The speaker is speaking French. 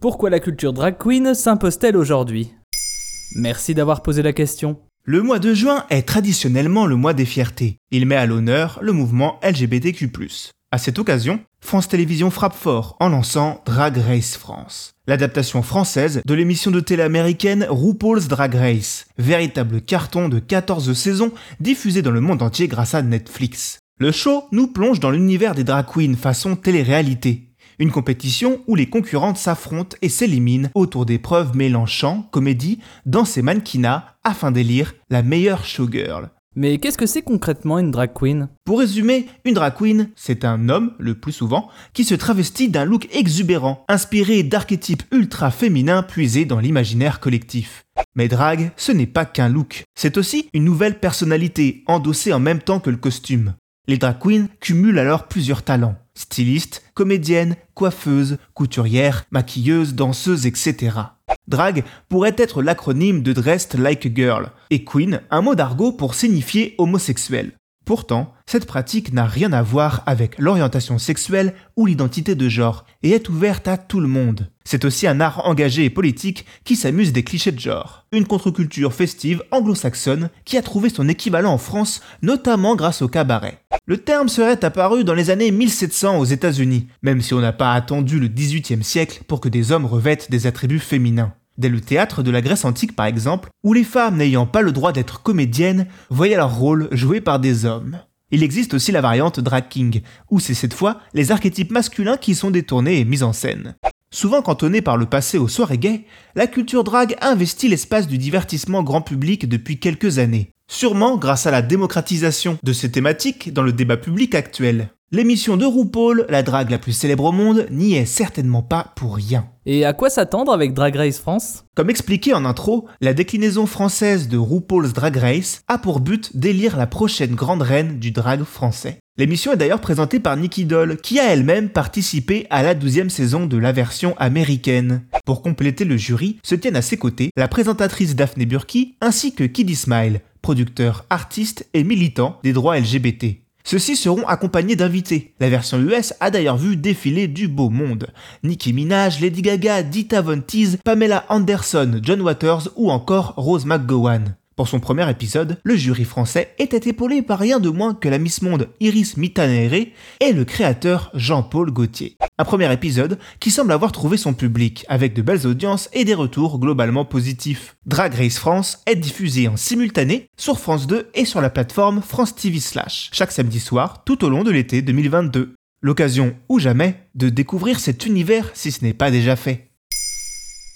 Pourquoi la culture drag queen s'impose-t-elle aujourd'hui? Merci d'avoir posé la question. Le mois de juin est traditionnellement le mois des fiertés. Il met à l'honneur le mouvement LGBTQ+. À cette occasion, France Télévisions frappe fort en lançant Drag Race France, l'adaptation française de l'émission de télé américaine RuPaul's Drag Race, véritable carton de 14 saisons diffusé dans le monde entier grâce à Netflix. Le show nous plonge dans l'univers des drag queens façon télé-réalité, une compétition où les concurrentes s'affrontent et s'éliminent autour d'épreuves mêlant chant, comédie, danse et mannequinat afin d'élire la meilleure showgirl. Mais qu'est-ce que c'est concrètement une drag queen? Pour résumer, une drag queen, c'est un homme, le plus souvent, qui se travestit d'un look exubérant, inspiré d'archétypes ultra féminins puisés dans l'imaginaire collectif. Mais drag, ce n'est pas qu'un look, c'est aussi une nouvelle personnalité, endossée en même temps que le costume. Les drag queens cumulent alors plusieurs talents. Styliste, comédienne, coiffeuse, couturière, maquilleuse, danseuse, etc. Drag pourrait être l'acronyme de Dressed Like a Girl, et Queen un mot d'argot pour signifier homosexuel. Pourtant, cette pratique n'a rien à voir avec l'orientation sexuelle ou l'identité de genre, et est ouverte à tout le monde. C'est aussi un art engagé et politique qui s'amuse des clichés de genre. Une contre-culture festive anglo-saxonne qui a trouvé son équivalent en France, notamment grâce au cabaret. Le terme serait apparu dans les années 1700 aux États-Unis, même si on n'a pas attendu le XVIIIe siècle pour que des hommes revêtent des attributs féminins. Dès le théâtre de la Grèce antique par exemple, où les femmes n'ayant pas le droit d'être comédiennes voyaient leur rôle joué par des hommes. Il existe aussi la variante drag king, où c'est cette fois les archétypes masculins qui sont détournés et mis en scène. Souvent cantonnée par le passé aux soirées gays, la culture drag investit l'espace du divertissement grand public depuis quelques années, sûrement grâce à la démocratisation de ces thématiques dans le débat public actuel. L'émission de RuPaul, la drague la plus célèbre au monde, n'y est certainement pas pour rien. Et à quoi s'attendre avec Drag Race France? Comme expliqué en intro, la déclinaison française de RuPaul's Drag Race a pour but d'élire la prochaine grande reine du drag français. L'émission est d'ailleurs présentée par Nikki Doll, qui a elle-même participé à la 12 saison de la version américaine. Pour compléter le jury, se tiennent à ses côtés la présentatrice Daphne Burki ainsi que Kiddy Smile, producteur, artiste et militant des droits LGBT. Ceux-ci seront accompagnés d'invités. La version US a d'ailleurs vu défiler du beau monde. Nicki Minaj, Lady Gaga, Dita Von Teese, Pamela Anderson, John Waters ou encore Rose McGowan. Pour son premier épisode, le jury français était épaulé par rien de moins que la Miss Monde Iris Mitanere et le créateur Jean-Paul Gaultier. Un premier épisode qui semble avoir trouvé son public, avec de belles audiences et des retours globalement positifs. Drag Race France est diffusé en simultané sur France 2 et sur la plateforme France TV Slash, chaque samedi soir tout au long de l'été 2022. L'occasion ou jamais de découvrir cet univers si ce n'est pas déjà fait.